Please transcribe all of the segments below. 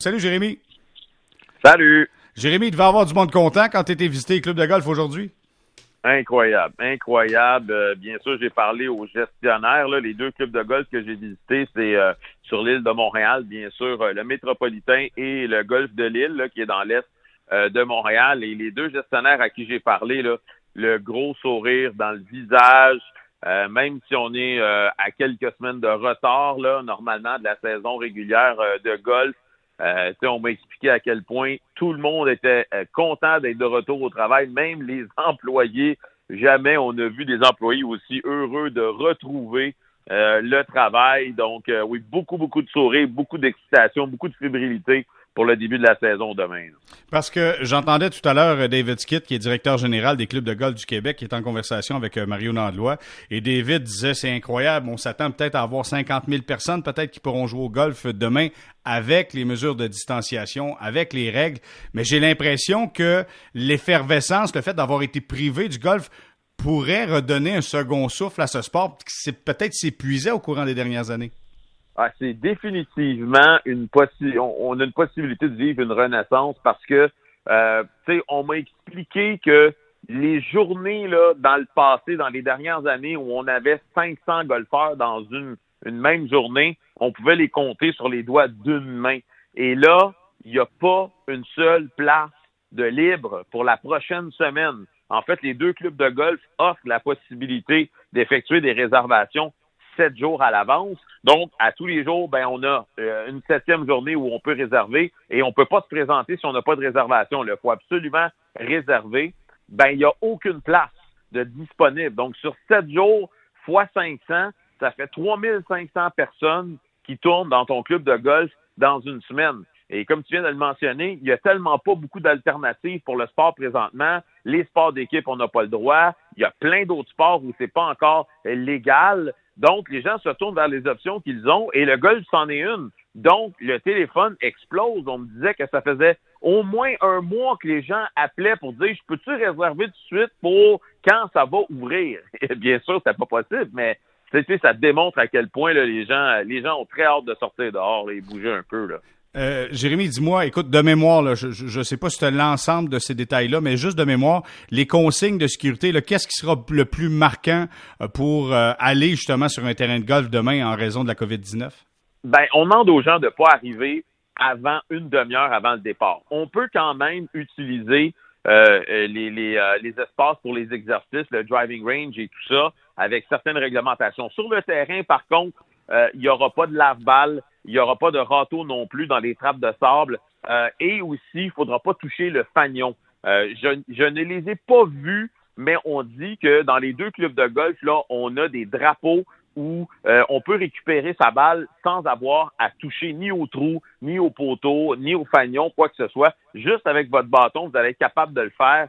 Salut Jérémy. Salut. Jérémy, il devait avoir du monde content quand tu étais visiter les clubs de golf aujourd'hui. Incroyable, incroyable. Euh, bien sûr, j'ai parlé aux gestionnaires. les deux clubs de golf que j'ai visités, c'est euh, sur l'île de Montréal, bien sûr, euh, le Métropolitain et le Golfe de l'île, qui est dans l'est de Montréal. Et les deux gestionnaires à qui j'ai parlé, là, le gros sourire dans le visage, même si on est à quelques semaines de retard, là, normalement, de la saison régulière de golf, euh, on m'a expliqué à quel point tout le monde était euh, content d'être de retour au travail, même les employés. Jamais on a vu des employés aussi heureux de retrouver euh, le travail. Donc, euh, oui, beaucoup, beaucoup de sourires, beaucoup d'excitation, beaucoup de fébrilité pour le début de la saison demain. Parce que j'entendais tout à l'heure euh, David Skitt, qui est directeur général des clubs de golf du Québec, qui est en conversation avec euh, Mario Nandlois. Et David disait, c'est incroyable, on s'attend peut-être à avoir 50 000 personnes, peut-être qui pourront jouer au golf demain avec les mesures de distanciation, avec les règles. Mais j'ai l'impression que l'effervescence, le fait d'avoir été privé du golf, pourrait redonner un second souffle à ce sport qui peut-être s'épuisait au courant des dernières années. Ah, c'est définitivement une possibilité. On, a une possibilité de vivre une renaissance parce que, euh, tu sais, on m'a expliqué que les journées là dans le passé, dans les dernières années où on avait 500 golfeurs dans une, une même journée, on pouvait les compter sur les doigts d'une main. Et là, il n'y a pas une seule place de libre pour la prochaine semaine. En fait, les deux clubs de golf offrent la possibilité d'effectuer des réservations sept jours à l'avance. Donc, à tous les jours, ben, on a euh, une septième journée où on peut réserver et on ne peut pas se présenter si on n'a pas de réservation. Il faut absolument réserver. Ben, il n'y a aucune place disponible. Donc, sur sept jours fois 500, ça fait 3500 personnes qui tournent dans ton club de golf dans une semaine. Et comme tu viens de le mentionner, il n'y a tellement pas beaucoup d'alternatives pour le sport présentement. Les sports d'équipe, on n'a pas le droit. Il y a plein d'autres sports où c'est pas encore légal. Donc, les gens se tournent vers les options qu'ils ont et le golf, c'en est une. Donc, le téléphone explose. On me disait que ça faisait au moins un mois que les gens appelaient pour dire Je peux-tu réserver tout de suite pour quand ça va ouvrir? Bien sûr, c'est pas possible, mais ça démontre à quel point les gens les gens ont très hâte de sortir dehors et bouger un peu. Là. Euh, Jérémy, dis-moi, écoute, de mémoire, je ne sais pas si tu l'ensemble de ces détails-là, mais juste de mémoire, les consignes de sécurité, qu'est-ce qui sera le plus marquant euh, pour euh, aller justement sur un terrain de golf demain en raison de la COVID-19? Ben, on demande aux gens de ne pas arriver avant une demi-heure avant le départ. On peut quand même utiliser les, les espaces pour les exercices, le driving range et tout ça, avec certaines réglementations. Sur le terrain, par contre, il n'y aura pas de lave-balles il n'y aura pas de râteau non plus dans les trappes de sable. Euh, et aussi, il ne faudra pas toucher le fanion. Euh, je, je, ne les ai pas vus, mais on dit que dans les deux clubs de golf, là, on a des drapeaux où euh, on peut récupérer sa balle sans avoir à toucher ni au trou, ni au poteau, ni au fanion, quoi que ce soit. Juste avec votre bâton, vous allez être capable de le faire.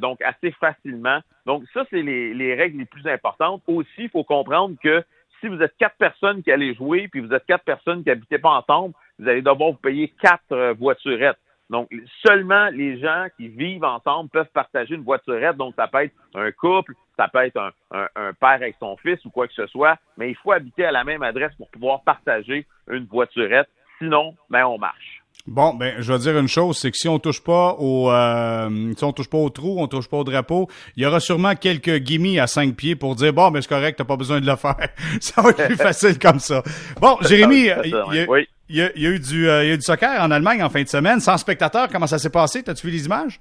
donc assez facilement. Donc ça, c'est les, les, règles les plus importantes. Aussi, il faut comprendre que si vous êtes quatre personnes qui allez jouer, puis vous êtes quatre personnes qui n'habitez pas ensemble, vous allez devoir vous payer quatre euh, voiturettes. Donc, seulement les gens qui vivent ensemble peuvent partager une voiturette. Donc, ça peut être un couple, ça peut être un, père avec son fils ou quoi que ce soit, mais il faut habiter à la même adresse pour pouvoir partager une voiturette. Sinon, ben, on marche. Bon, ben, je vais dire une chose, c'est que si on touche pas au, euh, si on touche pas au trou, on touche pas au drapeau, il y aura sûrement quelques guillemets à cinq pieds pour dire bon, mais c'est correct, t'as pas besoin de le faire. ça va être plus facile comme ça. Bon, Jérémy, il y, a, eu du, euh, il y a eu du soccer en Allemagne en fin de semaine, sans spectateurs. Comment ça s'est passé? T'as-tu vu les images?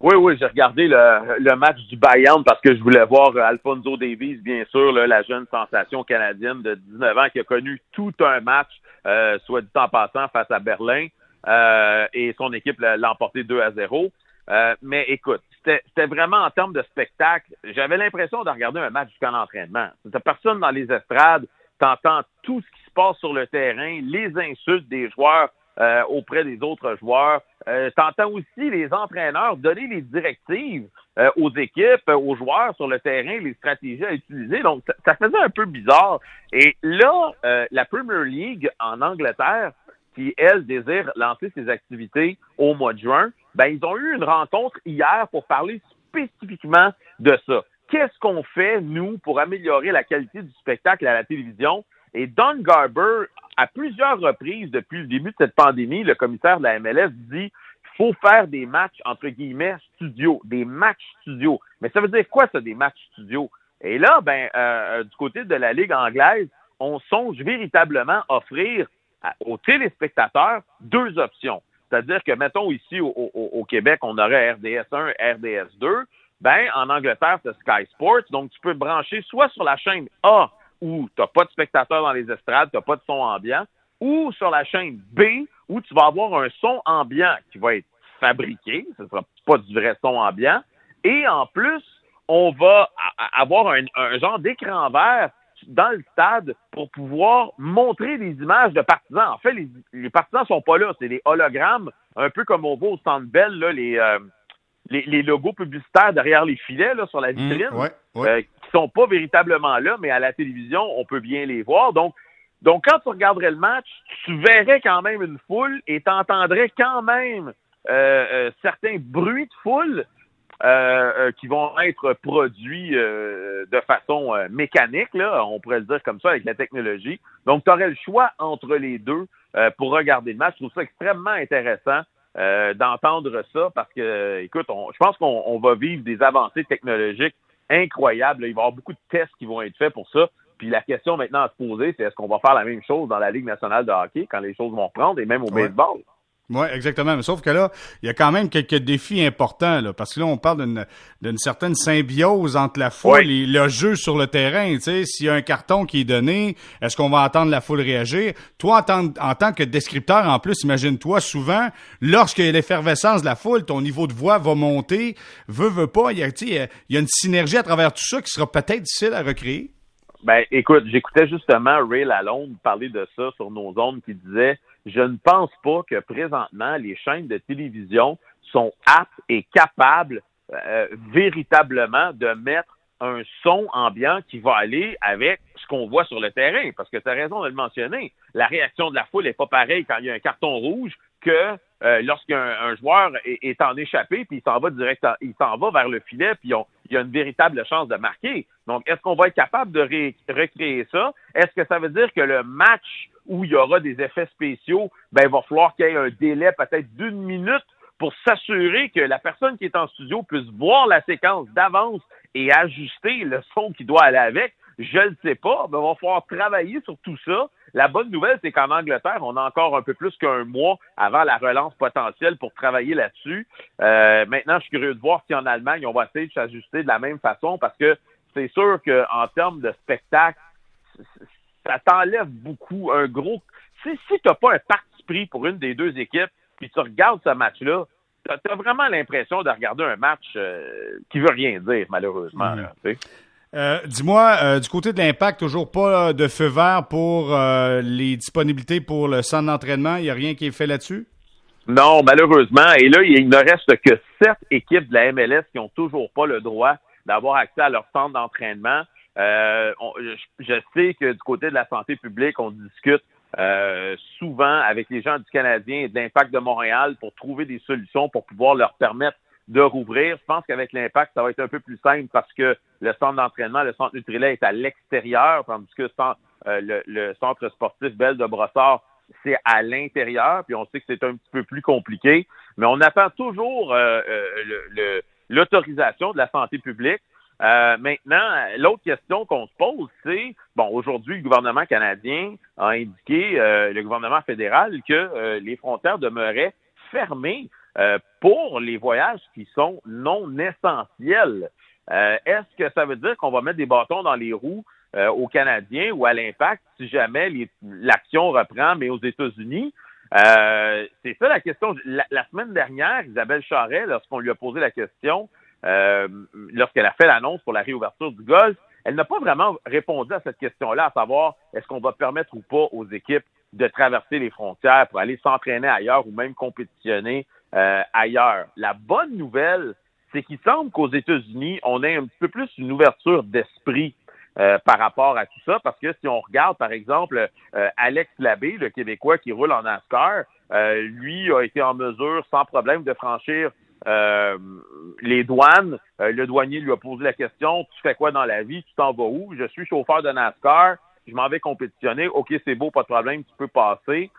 Oui, oui, j'ai regardé le, le, match du Bayern parce que je voulais voir Alfonso Davies, bien sûr, la jeune sensation canadienne de 19 ans qui a connu tout un match, euh, soit du temps passant, face à Berlin. Euh, et son équipe l'a emporté 2 à 0. Euh, mais écoute, c'était vraiment en termes de spectacle. J'avais l'impression de regarder un match jusqu'à l'entraînement. T'as personne dans les estrades, t'entends tout ce qui se passe sur le terrain, les insultes des joueurs euh, auprès des autres joueurs. Euh, t'entends aussi les entraîneurs donner les directives aux équipes, aux joueurs sur le terrain, les stratégies à utiliser. Donc, ça, ça faisait un peu bizarre. Et là, la Premier League en Angleterre qui, elle, désire lancer ses activités au mois de juin, ben, ils ont eu une rencontre hier pour parler spécifiquement de ça. Qu'est-ce qu'on fait, nous, pour améliorer la qualité du spectacle à la télévision? Et Don Garber à plusieurs reprises depuis le début de cette pandémie, le commissaire de la MLS dit qu'il faut faire des matchs, entre guillemets, studio, des matchs studio. Mais ça veut dire quoi, ça, des matchs studio? Et là, ben, euh, du côté de la Ligue anglaise, on songe véritablement offrir aux téléspectateurs deux options. C'est-à-dire que, mettons, ici au, Québec, on aurait RDS 1, RDS 2. Ben, en Angleterre, c'est Sky Sports. Donc, tu peux brancher soit sur la chaîne A, où tu n'as pas de spectateurs dans les estrades, tu n'as pas de son ambiant, ou sur la chaîne B, où tu vas avoir un son ambiant qui va être fabriqué, ce ne sera pas du vrai son ambiant, et en plus, on va avoir un, genre d'écran vert dans le stade pour pouvoir montrer des images de partisans. En fait, les, les partisans sont pas là, c'est des hologrammes, un peu comme on voit au Centre Bell, là, les, euh, les, logos publicitaires derrière les filets là, sur la mmh, vitrine, euh, qui sont pas véritablement là, mais à la télévision, on peut bien les voir. Donc, donc quand tu regarderais le match, tu verrais quand même une foule et tu entendrais quand même euh, euh, certains bruits de foule qui vont être produits de façon mécanique, là, on pourrait le dire comme ça avec la technologie. Donc, tu aurais le choix entre les deux pour regarder le match. Je trouve ça extrêmement intéressant. Euh, d'entendre ça parce que, écoute, je pense qu'on va vivre des avancées technologiques incroyables. Il va y avoir beaucoup de tests qui vont être faits pour ça. Puis la question maintenant à se poser, c'est est-ce qu'on va faire la même chose dans la Ligue nationale de hockey quand les choses vont reprendre et même au baseball? Oui, exactement. Mais sauf que là, il y a quand même quelques défis importants, là, parce que là, on parle d'une certaine symbiose entre la foule et le jeu sur le terrain. S'il y a un carton qui est donné, est-ce qu'on va entendre la foule réagir? Toi, en tant, en tant que descripteur, en plus, imagine-toi, souvent, lorsqu'il y a l'effervescence de la foule, ton niveau de voix va monter. Veux, veux pas, il y a, il y a une synergie à travers tout ça qui sera peut-être difficile à recréer. Ben, écoute, j'écoutais justement Ray Lalonde parler de ça sur nos ondes qui disait je ne pense pas que présentement les chaînes de télévision sont aptes et capables euh, véritablement de mettre un son ambiant qui va aller avec ce qu'on voit sur le terrain. Parce que tu as raison de le mentionner. La réaction de la foule n'est pas pareille quand il y a un carton rouge que euh, lorsqu'un joueur est, en échappé, puis il s'en va direct, il s'en va vers le filet, puis il y a une véritable chance de marquer. Donc, est-ce qu'on va être capable de recréer ça? Est-ce que ça veut dire que le match où il y aura des effets spéciaux, ben, il va falloir qu'il y ait un délai peut-être d'une minute pour s'assurer que la personne qui est en studio puisse voir la séquence d'avance et ajuster le son qui doit aller avec. Je ne sais pas, mais il va falloir travailler sur tout ça. La bonne nouvelle, c'est qu'en Angleterre, on a encore un peu plus qu'un mois avant la relance potentielle pour travailler là-dessus. Euh, maintenant, je suis curieux de voir si en Allemagne, on va essayer de s'ajuster de la même façon parce que c'est sûr qu'en termes de spectacle, ça t'enlève beaucoup. Un gros. Si, si tu n'as pas un parti pris pour une des deux équipes, puis tu regardes ce match-là, tu as, vraiment l'impression de regarder un match euh, qui veut rien dire, malheureusement. Euh, dis-moi, euh, du côté de l'impact, toujours pas de feu vert pour les disponibilités pour le centre d'entraînement. Il n'y a rien qui est fait là-dessus? Non, malheureusement. Et là, il ne reste que sept équipes de la MLS qui n'ont toujours pas le droit d'avoir accès à leur centre d'entraînement. Euh, je, sais que du côté de la santé publique, on discute euh, souvent avec les gens du Canadien et de l'impact de Montréal pour trouver des solutions pour pouvoir leur permettre de rouvrir. Je pense qu'avec l'impact, ça va être un peu plus simple parce que le centre d'entraînement, le centre Nutrilait est à l'extérieur, tandis que euh, le, centre sportif Belle de Brossard, c'est à l'intérieur, puis on sait que c'est un petit peu plus compliqué, mais on attend toujours l'autorisation de la santé publique. Euh, maintenant, l'autre question qu'on se pose, c'est, bon, aujourd'hui, le gouvernement canadien a indiqué, euh, le gouvernement fédéral, que euh, les frontières demeuraient fermées pour les voyages qui sont non essentiels. Est-ce que ça veut dire qu'on va mettre des bâtons dans les roues aux Canadiens ou à l'impact si jamais l'action reprend, mais aux États-Unis? c'est ça la question. La, la, semaine dernière, Isabelle Charret, lorsqu'on lui a posé la question, euh, lorsqu'elle a fait l'annonce pour la réouverture du golf, elle n'a pas vraiment répondu à cette question-là, à savoir est-ce qu'on va permettre ou pas aux équipes de traverser les frontières pour aller s'entraîner ailleurs ou même compétitionner euh, ailleurs? La bonne nouvelle, c'est qu'il semble qu'aux États-Unis, on ait un petit peu plus une ouverture d'esprit euh, par rapport à tout ça, parce que si on regarde, par exemple, Alex Labbé, le Québécois qui roule en NASCAR, lui a été en mesure, sans problème, de franchir euh, les douanes, euh, le douanier lui a posé la question, tu fais quoi dans la vie, tu t'en vas où? Je suis chauffeur de NASCAR. je m'en vais compétitionner, OK, c'est beau, pas de problème, tu peux passer.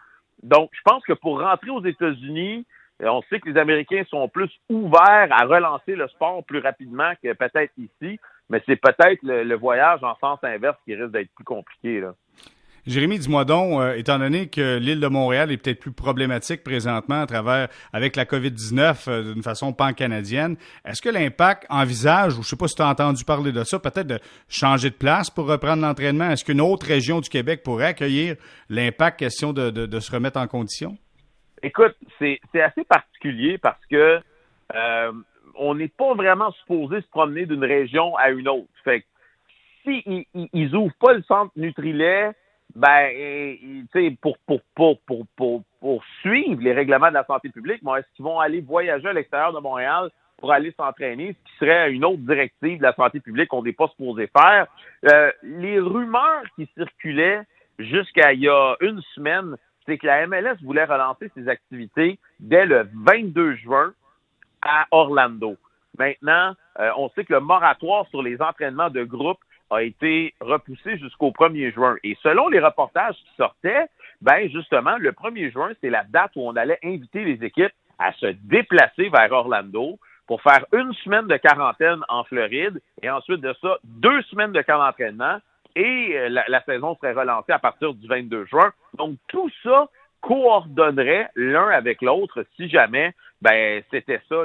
Donc, je pense que pour rentrer aux États-Unis, euh, on sait que les Américains sont plus ouverts à relancer le sport plus rapidement que peut-être ici, mais c'est peut-être le, voyage en sens inverse qui risque d'être plus compliqué. Là. Jérémy, dis-moi donc, euh, étant donné que l'île de Montréal est peut-être plus problématique présentement à travers avec la COVID-19 euh, d'une façon pan-canadienne, est-ce que l'impact envisage, ou je sais pas si tu as entendu parler de ça, peut-être de changer de place pour reprendre l'entraînement? Est-ce qu'une autre région du Québec pourrait accueillir l'impact? Question de, de, se remettre en condition? Écoute, c'est assez particulier parce que euh, on n'est pas vraiment supposé se promener d'une région à une autre. Fait que si ils, ouvrent pas le centre Nutrilet, ben, tu sais, pour, pour, pour, pour, pour, pour suivre les règlements de la santé publique, est-ce qu'ils vont aller voyager à l'extérieur de Montréal pour aller s'entraîner, ce qui serait une autre directive de la santé publique qu'on n'est pas supposé faire? Euh, les rumeurs qui circulaient jusqu'à il y a une semaine, c'est que la MLS voulait relancer ses activités dès le 22 juin à Orlando. Maintenant, euh, on sait que le moratoire sur les entraînements de groupe a été repoussé jusqu'au 1er juin. Et selon les reportages qui sortaient, ben justement, le 1er juin, c'est la date où on allait inviter les équipes à se déplacer vers Orlando pour faire une semaine de quarantaine en Floride et ensuite de ça, deux semaines de camp d'entraînement et euh, la, saison serait relancée à partir du 22 juin. Donc tout ça coordonnerait l'un avec l'autre si jamais ben c'était ça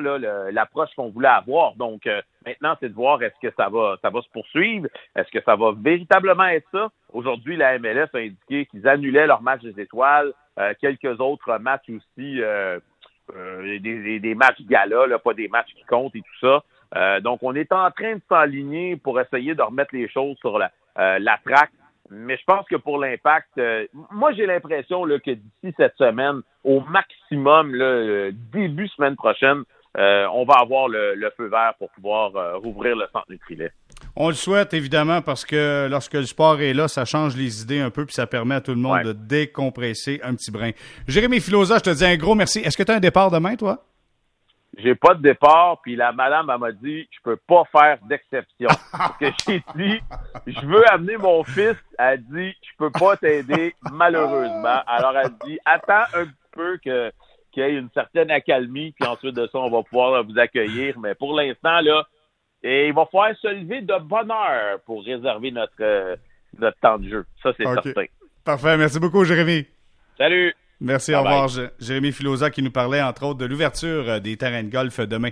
l'approche qu'on voulait avoir. Donc euh, maintenant c'est de voir est-ce que ça va ça va se poursuivre, est-ce que ça va véritablement être ça. Aujourd'hui la MLS a indiqué qu'ils annulaient leur match des étoiles, euh, quelques autres matchs aussi euh, des, des, matchs gala, pas des matchs qui comptent et tout ça. donc on est en train de s'aligner pour essayer de remettre les choses sur la, la traque mais je pense que pour l'impact, euh, moi j'ai l'impression que d'ici cette semaine, au maximum, euh, début semaine prochaine, euh, on va avoir le, feu vert pour pouvoir rouvrir le centre Nutrilet. On le souhaite évidemment parce que lorsque le sport est là, ça change les idées un peu puis ça permet à tout le monde de décompresser un petit brin. Jérémy Filosa, je te dis un gros merci. Est-ce que tu as un départ demain, toi? j'ai pas de départ, puis la madame elle m'a dit je peux pas faire d'exception. Parce que j'ai dit je veux amener mon fils, elle dit je peux pas t'aider malheureusement. Alors elle dit attends un peu que qu'il y ait une certaine accalmie, puis ensuite de ça on va pouvoir vous accueillir. Mais pour l'instant là, et il va falloir se lever de bonne heure pour réserver notre notre temps de jeu. Ça c'est certain. Parfait, merci beaucoup Jérémy. Salut. Merci, au revoir. Jérémy Filosa qui nous parlait entre autres de l'ouverture euh, des terrains de golf demain.